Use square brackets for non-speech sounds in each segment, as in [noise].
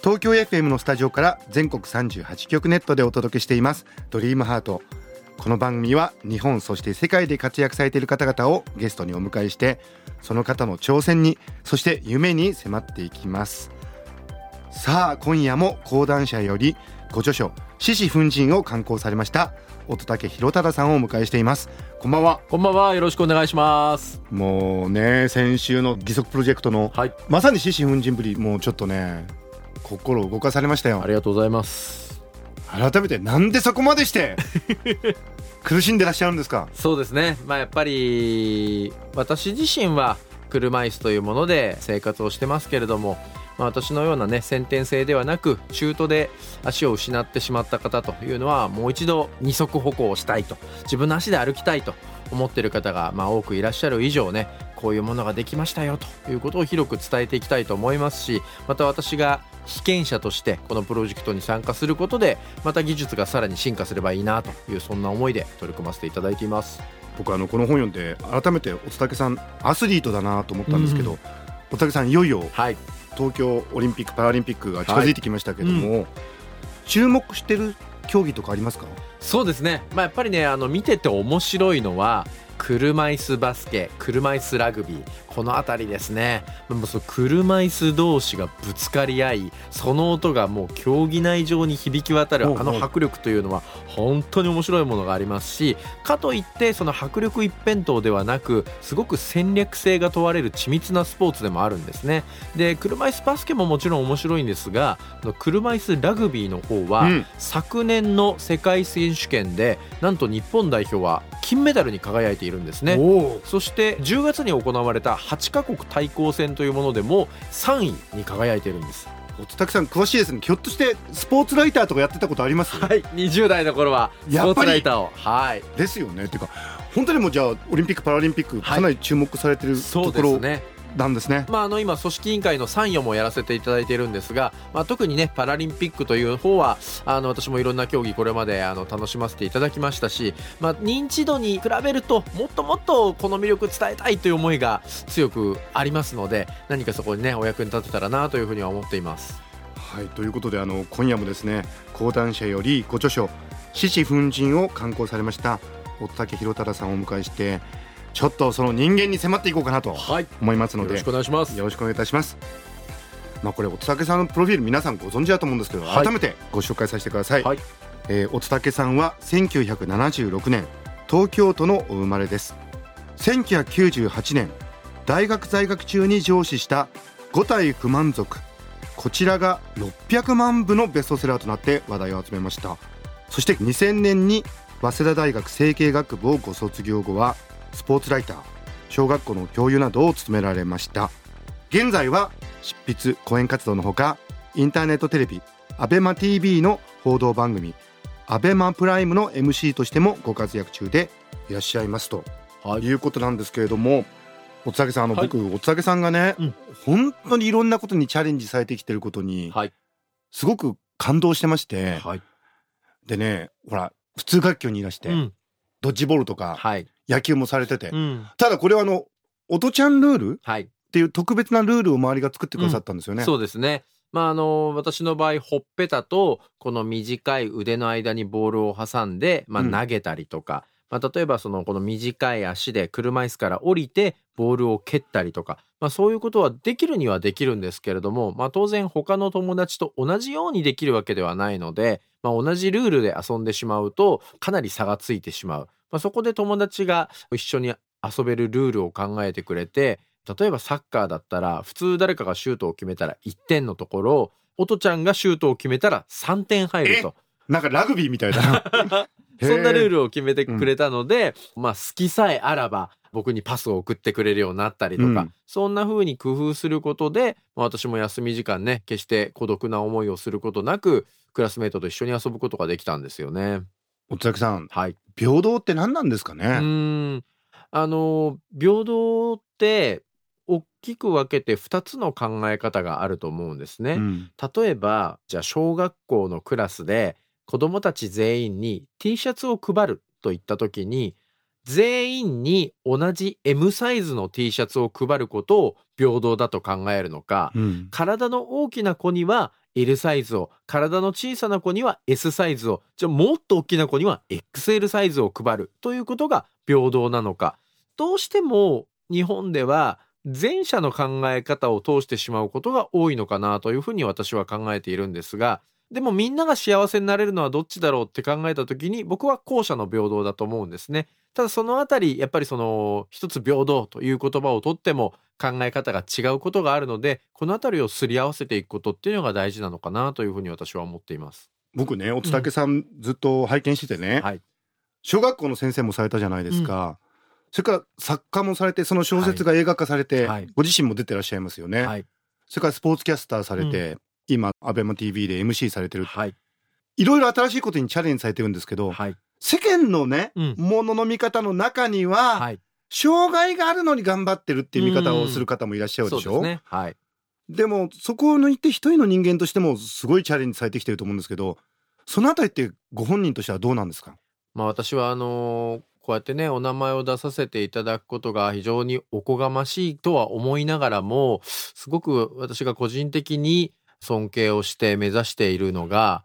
東京 FM のスタジオから全国38局ネットでお届けしていますドリームハートこの番組は日本そして世界で活躍されている方々をゲストにお迎えしてその方の挑戦にそして夢に迫っていきますさあ今夜も講談社よりご著書獅子奮陣を刊行されました乙武宏忠さんをお迎えしていますこんばんはこんばんは。よろしくお願いします。もうね先週の義足プロジェクトのはい。まさに獅子奮陣ぶりもうちょっとね心を動かされましたよありがとうございます。改めてなんでそこまでして [laughs] 苦しんでらっしゃるんですか？そうですね。まあやっぱり私自身は車椅子というもので生活をしてますけれども、まあ、私のようなね先天性ではなく中途で足を失ってしまった方というのはもう一度二足歩行をしたいと自分の足で歩きたいと思っている方がまあ多くいらっしゃる以上ねこういうものができましたよということを広く伝えていきたいと思いますしまた私が被験者としてこのプロジェクトに参加することでまた技術がさらに進化すればいいなというそんな思いで取り組ませていただいています。僕あのこの本読んで改めて乙武さんアスリートだなと思ったんですけど、うん乙武さんいよいよはい。東京オリンピック・パラリンピックが近づいてきましたけども、注目してる競技とかありますか？そうですね、まあ、やっぱりねあの見てて面白いのは車椅子バスケ車椅子ラグビーこの辺りですね。もうその車椅子同士がぶつかり合いその音がもう競技内上に響き渡るあの迫力というのは本当に面白いものがありますしかといってその迫力一辺倒ではなくすごく戦略性が問われる緻密なスポーツでもあるんですね。で車椅子バスケももちろん面白いんですが車椅子ラグビーの方は、うん。昨年の世界選手権でなんと日本代表は金メダルに輝いているんですね。そして10月に行われた8カ国対抗戦というものでも3位に輝いているんです。乙武さん詳しいですね。ひょっとしてスポーツライターとかやってたことあります、はい。20代の頃はスポーツライターを。はい。ですよね。っていうか本当にもうじゃあオリンピック・パラリンピックはいかなり注目されてるそうところ。ですねなんですね。まあ、あの今、組織委員会の参与もやらせていただいているんですが、まあ、特にねパラリンピックという方はあの私もいろんな競技これまであの楽しませていただきましたし、まあ、認知度に比べるともっともっとこの魅力伝えたいという思いが強くありますので何かそこにねお役に立てたらなというふうには思っています。はいということであの今夜もですね講談社よりご著書「獅子奮陣」を刊行されました乙武宏忠さんをお迎えしてちょっとその人間に迫っていこうかなとはい、思いますのでよろしくお願いします。よろしくお願いいたします。まあこれ乙武さんのプロフィール皆さんご存知だと思うんですけど、はい改めてご紹介させてください。はいえー乙武さんは1976年東京都のお生まれです。1998年大学在学中に上司した五体不満足こちらが600万部のベストセラーとなって話題を集めましたそして2000年に早稲田大学成形学部をご卒業後はスポーツライター小学校の教諭などを務められました。現在は執筆講演活動のほかインターネットテレビ ABEMATV の報道番組 ABEMA プライムの MC としてもご活躍中でいらっしゃいますと。はい。いうことなんですけれどもおつさんあの、はい。僕おつさんがね、うん。本当にいろんなことにチャレンジされてきてることにはい。すごく感動してまして、はい。でねほら普通学級にいらして、うん。ドッジボールとかはい野球もされてて、うん。ただこれはあの音ちゃんルール？っはい。ていう特別なルールを周りが作ってくださったんですよね。そうですね。まああの私の場合ほっぺたとこの短い腕の間にボールを挟んで、まあ、うん。投げたりとか、まあ、例えばそのこの短い足で車椅子から降りてボールを蹴ったりとか、まあ、そういうことはできるにはできるんですけれども、まあ、当然他の友達と同じようにできるわけではないので、まあ、同じルールで遊んでしまうとかなり差がついてしまう、まあ、そこで友達が一緒に遊べるルールを考えてくれて例えばサッカーだったら普通誰かがシュートを決めたら1点のところ音ちゃんがシュートを決めたら3点入るとなんかラグビーみたいだな。[laughs] そんなルール。ルを決めてくれたので、まあ好きさえあらば僕にパスを送ってくれるようになったりとか、うんそんな風に工夫することで、まあ私も休み時間ね、決して孤独な思いをすることなく、クラスメートと一緒に遊ぶことができたんですよね。お崎さんはい。平等って何なんですかうね。あの、平等って、大きく分けて2つの考え方があると思うんですね。うん例えば、じゃあ小学校のクラスで子供たち全員に T シャツを配るといった時に、全員に同じ M サイズの T シャツを配ることを平等だと考えるのか、うん体の大きな子には L サイズを、体の小さな子には S サイズを、じゃあもっと大きな子には XL サイズを配るということが平等なのか。どうしても日本では前者の考え方を通してしまうことが多いのかなというふうに私は考えているんですが、でもみんなが幸せになれるのはどっちだろうって考えた時に僕は後者の平等だと思うんですね。ただそのあたりやっぱりその一つ平等という言葉をとっても考え方が違うことがあるのでこのあたりをすり合わせていくことっていうのが大事なのかなというふうに私は思っています。僕ねおつたけさんずっと拝見しててね、はい。小学校の先生もされたじゃないですか、それから作家もされてその小説が映画化されて、はいご自身も出てらっしゃいますよね、はい。それからスポーツキャスターされて、今アベマ t v で MC されてるはい。いろいろ新しいことにチャレンジされてるんですけど、はい。世間のね、うんものの見方の中には、はい。障害があるのに頑張ってるっていう見方をする方もいらっしゃるでしょ、そうね。はい。でもそこを抜いて一人の人間としてもすごいチャレンジされてきてると思うんですけどそのあたりってご本人としてはどうなんですか？まあ私はあのーこうやってねお名前を出させていただくことが非常におこがましいとは思いながらもすごく私が個人的に尊敬をして目指しているのが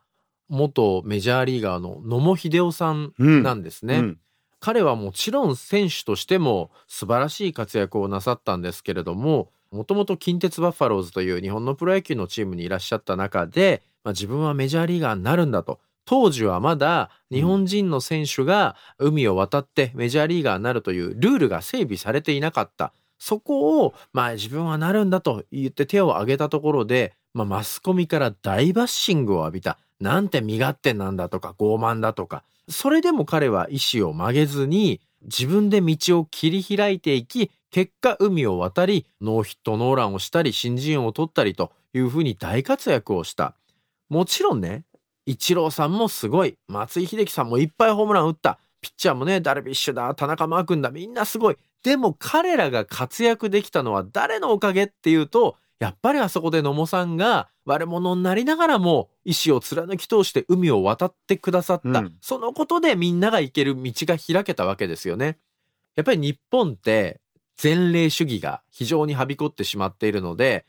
元メジャーリーガーの野茂英雄さんうん。なんですね。うん。彼はもちろん選手としても素晴らしい活躍をなさったんですけれどももともと近鉄バッファローズという日本のプロ野球のチームにいらっしゃった中で、まあ、自分はメジャーリーガーになるんだと。当時はまだ日本人の選手が海を渡ってメジャーリーガーになるというルールが整備されていなかった。そこを、まあ、自分はなるんだと言って手を挙げたところで、まあ、マスコミから大バッシングを浴びた。なんて身勝手なんだとか傲慢だとか。それでも彼は意志を曲げずに自分で道を切り開いていき結果海を渡りノーヒットノーランをしたり新人王を取ったりというふうに大活躍をした。もちろんねイチローさんもすごい。松井秀喜さんもいっぱいホームラン打った。ピッチャーもねダルビッシュだ田中マー君だみんなすごい。でも彼らが活躍できたのは誰のおかげっていうとやっぱりあそこで野茂さんが悪者になりながらも意志を貫き通して海を渡ってくださった、うん。そのことでみんなが行ける道が開けたわけですよね。やっぱり日本って前例主義が非常にはびこってしまっているので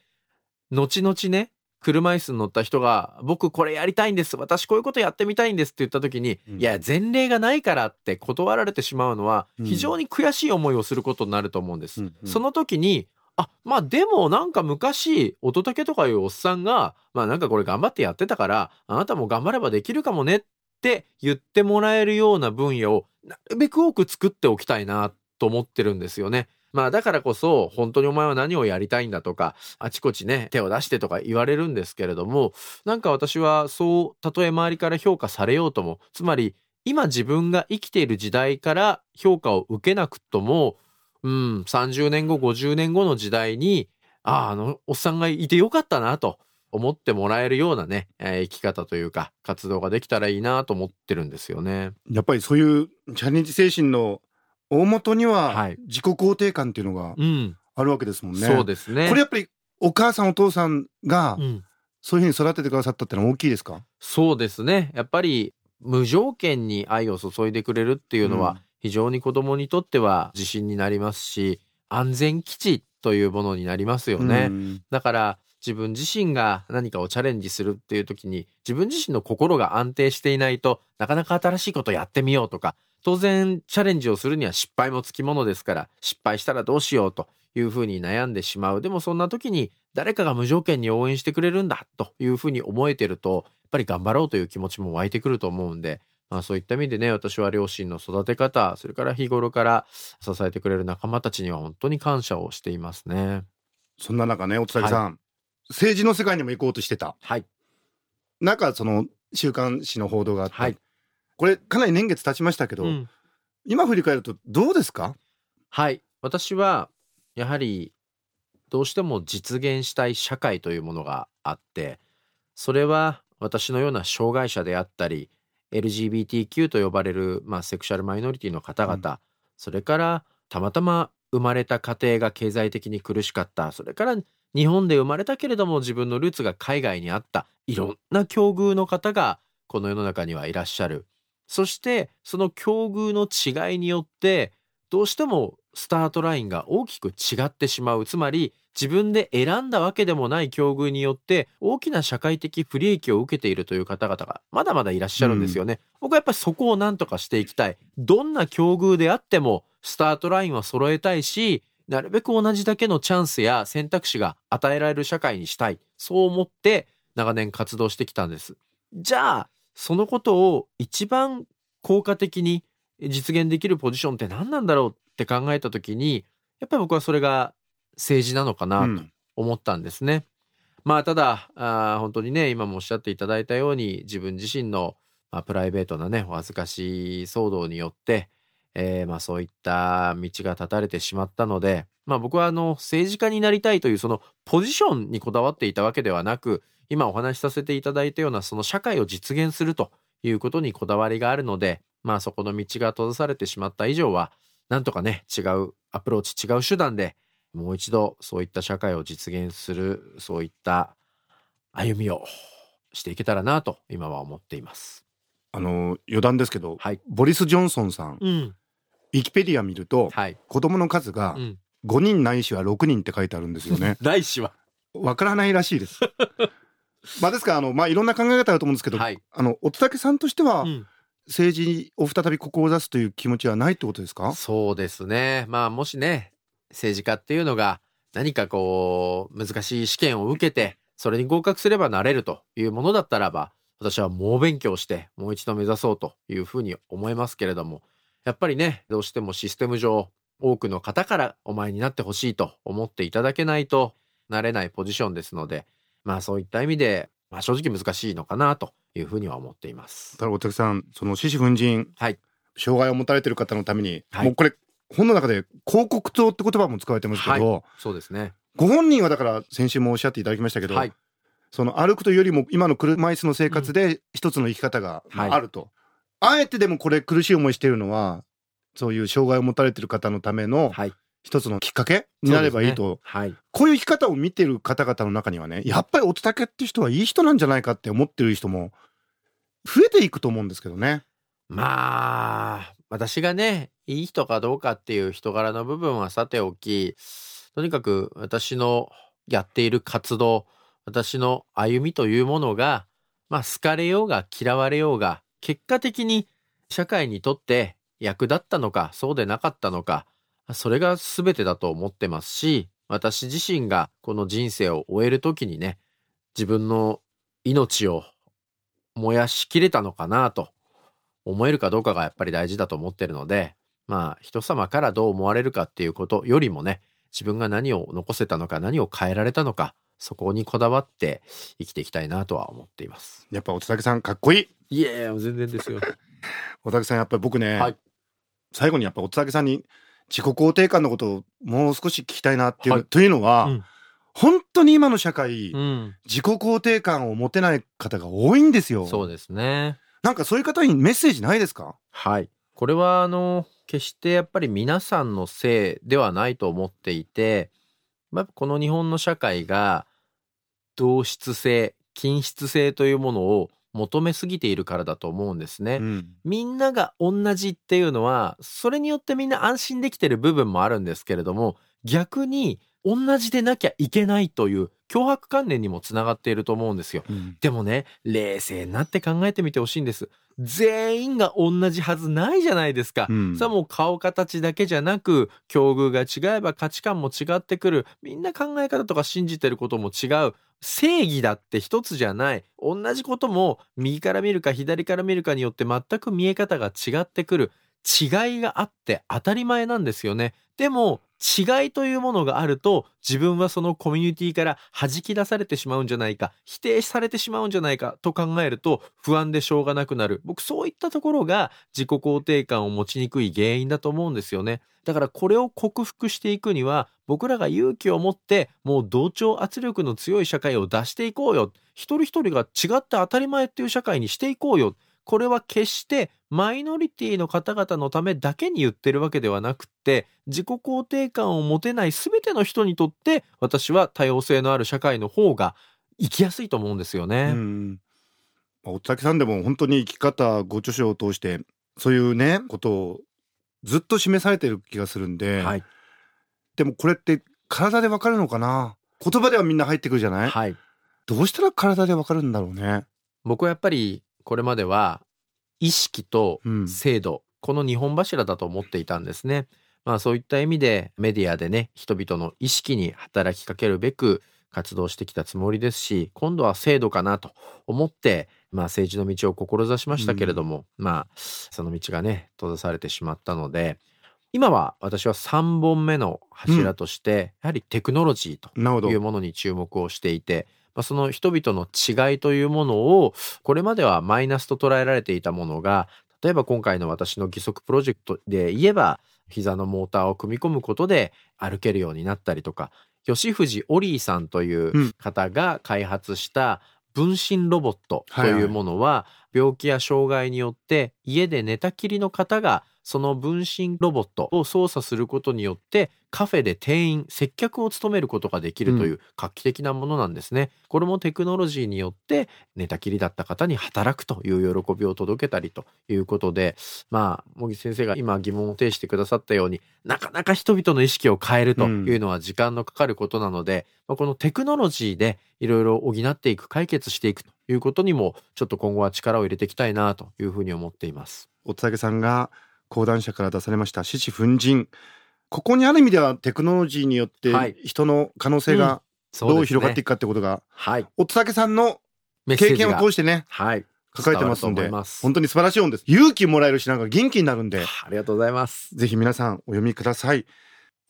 後々ね車椅子に乗った人が僕これやりたいんです私こういうことやってみたいんですって言った時に、うん。いや前例がないからって断られてしまうのはうん。非常に悔しい思いをすることになると思うんです。うんうん。その時にあまあでもなんか昔乙武とかいうおっさんがまあなんかこれ頑張ってやってたからあなたも頑張ればできるかもねって言ってもらえるような分野をなるべく多く作っておきたいなと思ってるんですよね。まあだからこそ本当にお前は何をやりたいんだとかあちこちね手を出してとか言われるんですけれどもなんか私はそうたとえ周りから評価されようともつまり今自分が生きている時代から評価を受けなくともうん30年後50年後の時代にあああのおっさんがいてよかったなと思ってもらえるようなね、えー生き方というか活動ができたらいいなと思ってるんですよね。やっぱりそういうチャレンジ精神の大元にははい自己肯定感っていうのがうん、あるわけですもんね。そうですね。これやっぱりお母さんお父さんがうんそういうふうに育ててくださったってのは大きいですか、そうですね。やっぱり無条件に愛を注いでくれるっていうのは、非常に子供にとっては自信になりますし、安全基地というものになりますよね。うんだから自分自身が何かをチャレンジするっていう時に自分自身の心が安定していないとなかなか新しいことやってみようとか当然チャレンジをするには失敗もつきものですから失敗したらどうしようというふうに悩んでしまうでもそんな時に誰かが無条件に応援してくれるんだというふうに思えてるとやっぱり頑張ろうという気持ちも湧いてくると思うんでまあそういった意味でね私は両親の育て方それから日頃から支えてくれる仲間たちには本当に感謝をしていますね。そんな中ねおつさん、政治の世界にも行こうとしてた。はい、なんかその週刊誌の報道があって、はい。これかなり年月経ちましたけど、うん。今振り返るとどうですか？はい。私はやはりどうしても実現したい社会というものがあってそれは私のような障害者であったり LGBTQ と呼ばれる、まあ、セクシャルマイノリティの方々、うん。それからたまたま生まれた家庭が経済的に苦しかった。それから日本で生まれたけれども自分のルーツが海外にあった。いろんな境遇の方がこの世の中にはいらっしゃる。そしてその境遇の違いによってどうしてもスタートラインが大きく違ってしまう。つまり自分で選んだわけでもない境遇によって大きな社会的不利益を受けているという方々がまだまだいらっしゃるんですよね、僕はやっぱりそこを何とかしていきたい。どんな境遇であってもスタートラインは揃えたいしなるべく同じだけのチャンスや選択肢が与えられる社会にしたい。そう思って長年活動してきたんです。じゃあそのことを一番効果的に実現できるポジションって何なんだろうって考えた時にやっぱり僕はそれが政治なのかなとうん思ったんですね。まあただあー本当にね今もおっしゃっていただいたように自分自身の、まあ、プライベートなねお恥ずかしい騒動によって、えーまあ、そういった道が断たれてしまったので、まあ、僕はあの政治家になりたいというそのポジションにこだわっていたわけではなく今お話しさせていただいたようなその社会を実現するということにこだわりがあるのでまあそこの道が閉ざされてしまった以上はなんとかね違うアプローチ違う手段でもう一度そういった社会を実現するそういった歩みをしていけたらなと今は思っています。あの余談ですけど、はい。ボリス・ジョンソンさんうん。ウィキペディア見るとはい。子供の数がうん。5人ないしは6人って書いてあるんですよね [laughs] 来週は。わからないらしいです [laughs] まあですからあのまあいろんな考え方あると思うんですけど、はい。あの乙武さんとしてはうん政治を再び志すという気持ちはないってことですか？そうですね。まあもしね、政治家っていうのが何かこう難しい試験を受けて、それに合格すればなれるというものだったらば、私は猛勉強してもう一度目指そうというふうに思いますけれども、やっぱりね、どうしてもシステム上、多くの方からお前になってほしいと思っていただけないとなれないポジションですので、まあそういった意味で、まあ正直難しいのかなというふうには思っています。ただ乙武さんその獅子奮陣、はい障害を持たれてる方のために、はいもうこれ本の中で広告塔って言葉も使われてますけど、そうですね。ご本人はだから先週もおっしゃっていただきましたけど、はい。その歩くというよりも今の車椅子の生活で一つの生き方がはいあると、あえてでもこれ苦しい思いしているのはそういう障害を持たれてる方のためのはい。一つのきっかけになればいいと、ねはい。こういう生き方を見てる方々の中にはねやっぱり乙武って人はいい人なんじゃないかって思ってる人も増えていくと思うんですけどね。まあ、私がね、いい人かどうかっていう人柄の部分はさておき、とにかく私のやっている活動、私の歩みというものが、まあ、好かれようが嫌われようが、結果的に社会にとって役立ったのか、そうでなかったのか、それが全てだと思ってますし、私自身がこの人生を終える時にね、自分の命を燃やしきれたのかなと思えるかどうかがやっぱり大事だと思ってるので、まあ人様からどう思われるかっていうことよりもね、自分が何を残せたのか何を変えられたのか、そこにこだわって生きていきたいなとは思っています。やっぱ乙武さんかっこいい。いやいや、全然ですよ。[laughs] 乙武さんやっぱり僕ね、はい最後にやっぱ乙武さんに自己肯定感のことをもう少し聞きたいなっていう、はいというのは、うん本当に今の社会、うん。自己肯定感を持てない方が多いんですよ。そうですね。なんかそういう方にメッセージないですか？はい。これはあの、決してやっぱり皆さんのせいではないと思っていて、まあ、この日本の社会が同質性、均質性というものを求めすぎているからだと思うんですね。うんみんなが同じっていうのは、それによってみんな安心できてる部分もあるんですけれども、逆に同じでなきゃいけないという脅迫観念にもつながっていると思うんですよ。うんでもね、冷静になって考えてみてほしいんです。全員が同じはずないじゃないですか。うんさあもう顔形だけじゃなく、境遇が違えば価値観も違ってくる。みんな考え方とか信じてることも違う。正義だって一つじゃない。同じことも右から見るか左から見るかによって全く見え方が違ってくる。違いがあって当たり前なんですよね。でも違いというものがあると自分はそのコミュニティから弾き出されてしまうんじゃないか否定されてしまうんじゃないかと考えると不安でしょうがなくなる。僕そういったところが自己肯定感を持ちにくい原因だと思うんですよね。だからこれを克服していくには僕らが勇気を持ってもう同調圧力の強い社会を出していこうよ。一人一人が違って当たり前っていう社会にしていこうよ。これは決してマイノリティの方々のためだけに言ってるわけではなくって自己肯定感を持てない全ての人にとって私は多様性のある社会の方が生きやすいと思うんですよね。うん。大竹さんでも本当に生き方ご著書を通してそういうねことをずっと示されてる気がするんで、はい、でもこれって体でわかるのかな？言葉ではみんな入ってくるじゃない、はい、どうしたら体でわかるんだろうね。僕はやっぱりこれまでは意識と制度、うん、この2本柱だと思っていたんですね。まあそういった意味でメディアでね人々の意識に働きかけるべく活動してきたつもりですし今度は制度かなと思って、まあ、政治の道を志しましたけれども、うん、まあその道がね閉ざされてしまったので今は私は3本目の柱として、うん、やはりテクノロジーというものに注目をしていてまあ、その人々の違いというものをこれまではマイナスと捉えられていたものが例えば今回の私の義足プロジェクトで言えば膝のモーターを組み込むことで歩けるようになったりとか吉藤オリーさんという方が開発した分身ロボットというものは病気や障害によって家で寝たきりの方がその分身ロボットを操作することによってカフェで店員接客を務めることができるという画期的なものなんですね、うん、これもテクノロジーによって寝たきりだった方に働くという喜びを届けたりということでまあ茂木先生が今疑問を呈してくださったようになかなか人々の意識を変えるというのは時間のかかることなので、うん、まあ、このテクノロジーでいろいろ補っていく解決していくということにもちょっと今後は力を入れていきたいなというふうに思っています。おつさんが講談社から出されました獅子奮陣ここにある意味ではテクノロジーによって人の可能性がどう広がっていくかってことが、はい、おつささんの経験を通してね、はい、書かれてますんで本当に素晴らしい本です。勇気もらえるしなんか元気になるんで。ありがとうございます。ぜひ皆さんお読みください。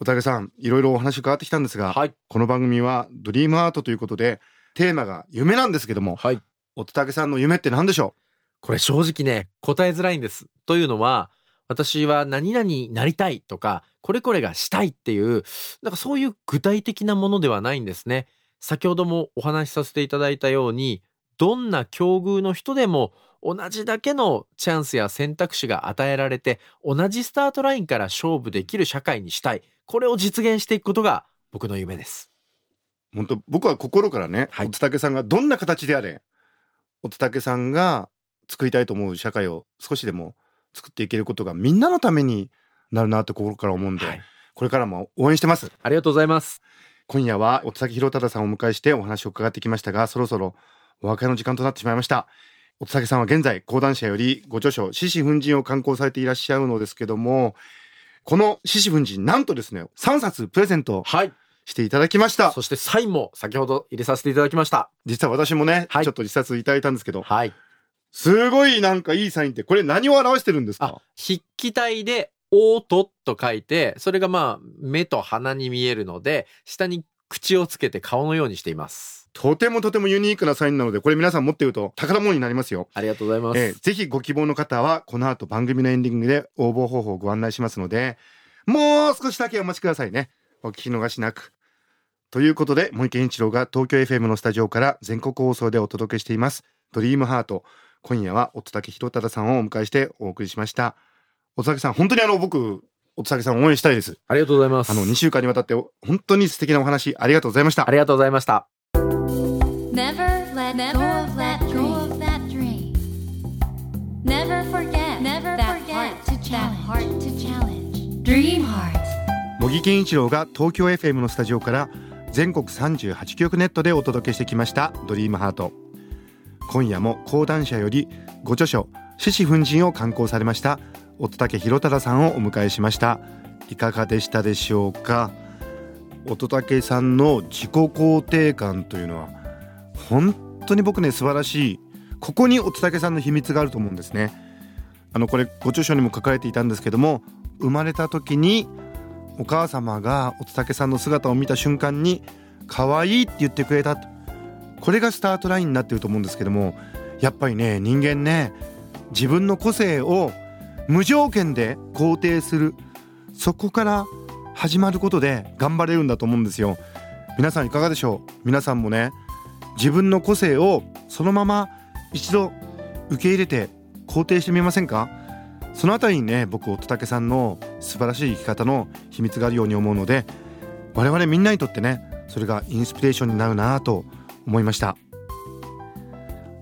おたけさんいろいろお話伺ってきたんですが、はい、この番組はドリームアートということでテーマが夢なんですけども、はい、おたけさんの夢って何でしょう？これ正直ね答えづらいんですというのは私は何々になりたいとか、これこれがしたいっていう、なんかそういう具体的なものではないんですね。先ほどもお話しさせていただいたように、どんな境遇の人でも同じだけのチャンスや選択肢が与えられて、同じスタートラインから勝負できる社会にしたい。これを実現していくことが僕の夢です。本当僕は心からね、はい、おつたけさんがどんな形であれ、おつたけさんが作りたいと思う社会を少しでも作っていけることがみんなのためになるなって心から思うんで、はい、これからも応援してます。ありがとうございます。今夜は乙崎弘忠さんをお迎えしてお話を伺ってきましたがそろそろお別れの時間となってしまいました。乙崎さんは現在講談社よりご著書獅子奮陣を刊行されていらっしゃるのですけどもこの獅子奮陣なんとですね3冊プレゼントはいしていただきました、そしてサインも先ほど入れさせていただきました実は私もね、はい、ちょっと一冊いただいたんですけど、はい、すごいなんかいいサインって、これ何を表してるんですか？筆記体で、おーとと書いて、それがまあ、目と鼻に見えるので、下に口をつけて顔のようにしています。とてもとてもユニークなサインなので、これ皆さん持っていると宝物になりますよ。ありがとうございます。えー、ぜひご希望の方は、この後番組のエンディングで応募方法をご案内しますので、もう少しだけお待ちくださいね。お聞き逃しなく。ということで、森健一郎が東京 FM のスタジオから全国放送でお届けしています。ドリームハート。今夜は乙武弘忠さんをお迎えしてお送りしました。乙武さん本当にあの僕乙武さん応援したいです。ありがとうございます。あの2週間にわたって本当に素敵なお話ありがとうございました。ありがとうございました。茂木健一郎が東京 FM のスタジオから全国38局ネットでお届けしてきましたドリームハート。今夜も講談社よりご著書獅子奮陣を刊行されました乙武弘忠さんをお迎えしました。いかがでしたでしょうか？乙武さんの自己肯定感というのは本当に僕ね素晴らしいここに乙武さんの秘密があると思うんですね。あのこれご著書にも書かれていたんですけども生まれた時にお母様が乙武さんの姿を見た瞬間に可愛いって言ってくれたと。これがスタートラインになってると思うんですけどもやっぱりね人間ね自分の個性を無条件で肯定するそこから始まることで頑張れるんだと思うんですよ。皆さんいかがでしょう？皆さんもね自分の個性をそのまま一度受け入れて肯定してみませんか？そのあたりにね僕乙武さんの素晴らしい生き方の秘密があるように思うので我々みんなにとってねそれがインスピレーションになるなと思いました。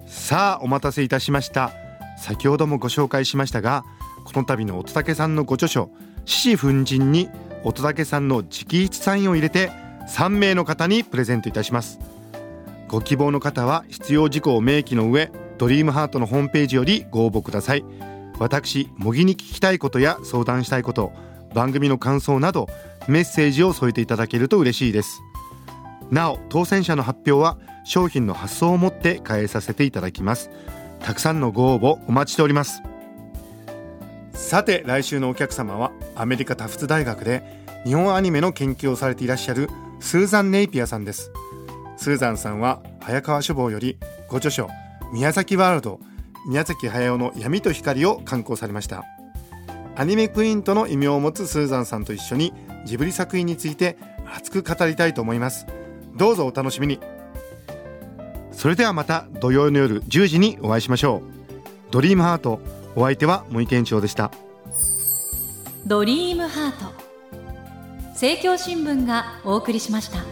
さあお待たせいたしました。先ほどもご紹介しましたがこの度の乙武さんのご著書「獅子奮陣」に乙武さんの直筆サインを入れて3名の方にプレゼントいたします。ご希望の方は必要事項を明記の上ドリームハートのホームページよりご応募ください。私模擬に聞きたいことや相談したいこと番組の感想などメッセージを添えていただけると嬉しいです。なお当選者の発表は商品の発送をもって返させていただきます。たくさんのご応募お待ちしております。さて来週のお客様はアメリカタフツ大学で日本アニメの研究をされていらっしゃるスーザン・ネイピアさんです。スーザンさんは早川書房よりご著書宮崎ワールド宮崎駿の闇と光を刊行されました。アニメクイーンとの異名を持つスーザンさんと一緒にジブリ作品について熱く語りたいと思います。どうぞお楽しみに。それではまた土曜の夜10時にお会いしましょう。ドリームハートお相手は森健長でした。ドリームハート。政教新聞がお送りしました。